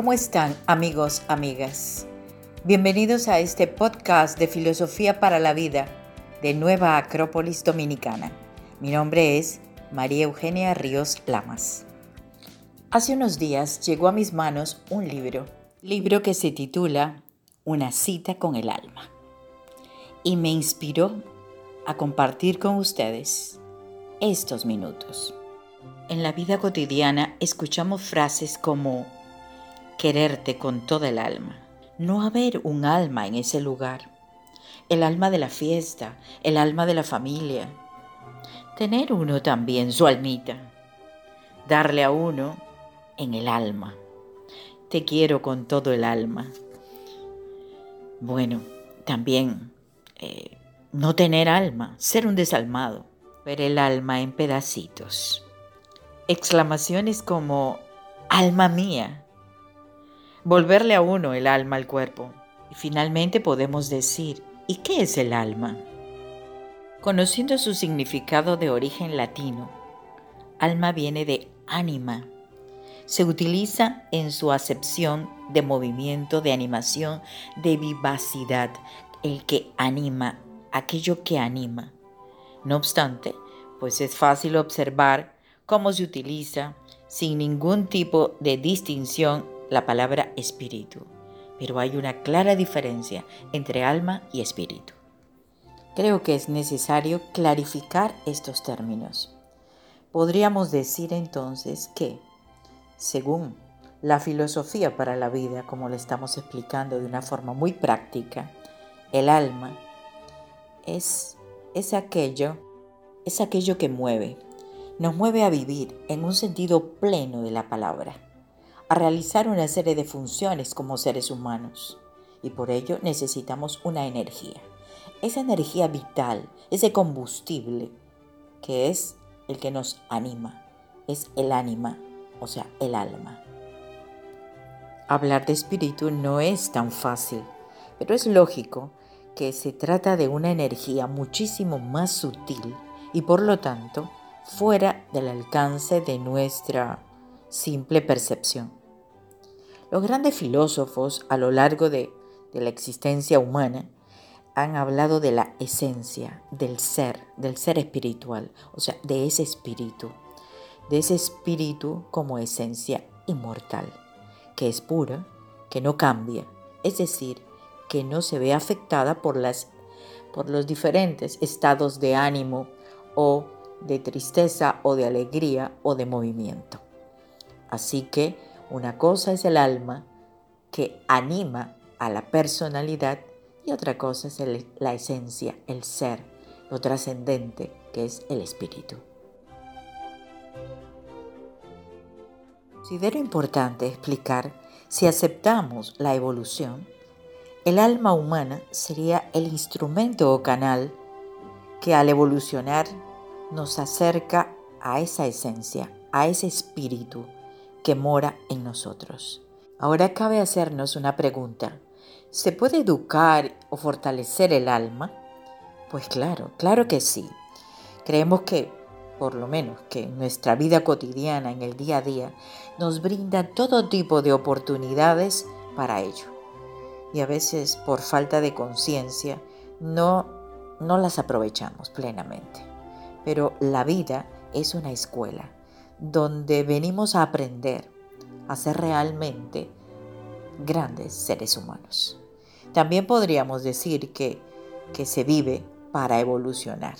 ¿Cómo están amigos, amigas? Bienvenidos a este podcast de Filosofía para la Vida de Nueva Acrópolis Dominicana. Mi nombre es María Eugenia Ríos Lamas. Hace unos días llegó a mis manos un libro, libro que se titula Una cita con el alma, y me inspiró a compartir con ustedes estos minutos. En la vida cotidiana escuchamos frases como quererte con toda el alma, no haber un alma en ese lugar, el alma de la fiesta, el alma de la familia, tener uno también su almita, darle a uno en el alma. Te quiero con todo el alma. Bueno, también eh, no tener alma, ser un desalmado, ver el alma en pedacitos. Exclamaciones como, alma mía, volverle a uno el alma al cuerpo. Y finalmente podemos decir, ¿y qué es el alma? Conociendo su significado de origen latino, alma viene de ánima. Se utiliza en su acepción de movimiento, de animación, de vivacidad, el que anima, aquello que anima. No obstante, pues es fácil observar cómo se utiliza sin ningún tipo de distinción la palabra espíritu, pero hay una clara diferencia entre alma y espíritu. Creo que es necesario clarificar estos términos. Podríamos decir entonces que, según la filosofía para la vida, como le estamos explicando de una forma muy práctica, el alma es, es aquello, es aquello que mueve, nos mueve a vivir en un sentido pleno de la palabra, a realizar una serie de funciones como seres humanos. Y por ello necesitamos una energía. Esa energía vital, ese combustible que es el que nos anima, es el ánima, o sea, el alma. Hablar de espíritu no es tan fácil, pero es lógico que se trata de una energía muchísimo más sutil y por lo tanto fuera del alcance de nuestra simple percepción. Los grandes filósofos a lo largo de, la existencia humana han hablado de la esencia, del ser, del ser espiritual, o sea, de ese espíritu, de ese espíritu como esencia inmortal, que es pura, que no cambia, es decir, que no se ve afectada por, las, por los diferentes estados de ánimo o de tristeza o de alegría o de movimiento. Así que una cosa es el alma que anima a la personalidad y otra cosa es la esencia, el ser, lo trascendente que es el espíritu. Considero importante explicar si aceptamos la evolución, el alma humana sería el instrumento o canal que al evolucionar nos acerca a esa esencia, a ese espíritu que mora en nosotros. Ahora cabe hacernos una pregunta. ¿Se puede educar o fortalecer el alma? Pues claro, claro que sí. Creemos que, por lo menos, que nuestra vida cotidiana, en el día a día, nos brinda todo tipo de oportunidades para ello. Y a veces, por falta de conciencia, no, no las aprovechamos plenamente pero la vida es una escuela donde venimos a aprender a ser realmente grandes seres humanos. También podríamos decir que, que se vive para evolucionar,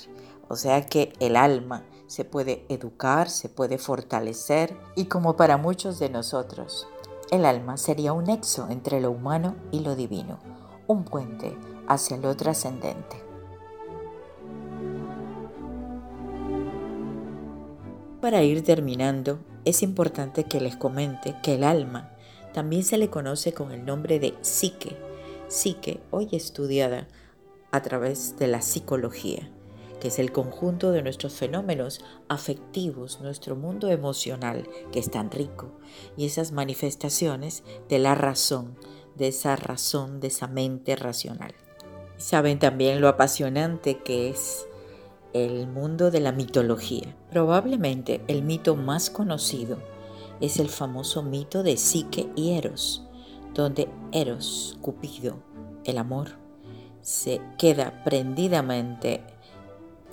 o sea que el alma se puede educar, se puede fortalecer y como para muchos de nosotros, el alma sería un nexo entre lo humano y lo divino, un puente hacia lo trascendente. Para ir terminando, es importante que les comente que el alma también se le conoce con el nombre de psique, psique hoy estudiada a través de la psicología, que es el conjunto de nuestros fenómenos afectivos, nuestro mundo emocional, que es tan rico, y esas manifestaciones de la razón, de esa razón, de esa mente racional. Saben también lo apasionante que es el mundo de la mitología. Probablemente el mito más conocido es el famoso mito de Psique y Eros, donde Eros, Cupido, el amor, se queda prendidamente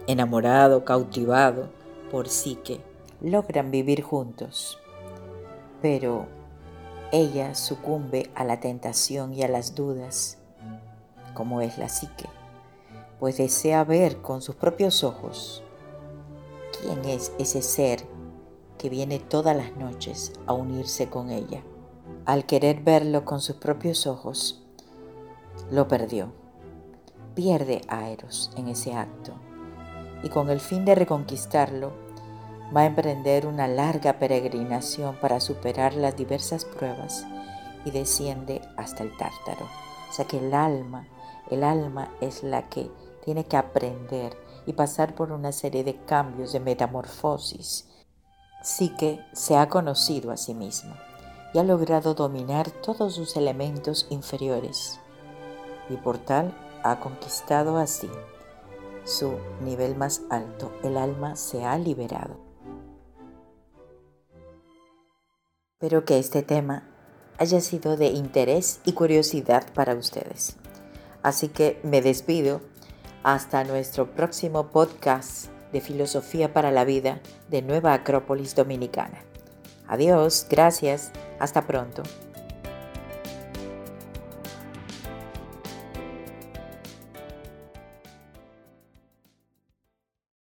enamorado, cautivado por Psique. Logran vivir juntos, pero ella sucumbe a la tentación y a las dudas, como es la Psique, pues desea ver con sus propios ojos quién es ese ser que viene todas las noches a unirse con ella. Al querer verlo con sus propios ojos, lo perdió. Pierde a Eros en ese acto y con el fin de reconquistarlo, va a emprender una larga peregrinación para superar las diversas pruebas y desciende hasta el tártaro. O sea que el alma, el alma es la que tiene que aprender y pasar por una serie de cambios, de metamorfosis. Sí que se ha conocido a sí misma y ha logrado dominar todos sus elementos inferiores y por tal ha conquistado así su nivel más alto. El alma se ha liberado. Espero que este tema haya sido de interés y curiosidad para ustedes. Así que me despido hasta nuestro próximo podcast de Filosofía para la Vida de Nueva Acrópolis Dominicana. Adiós, gracias, hasta pronto.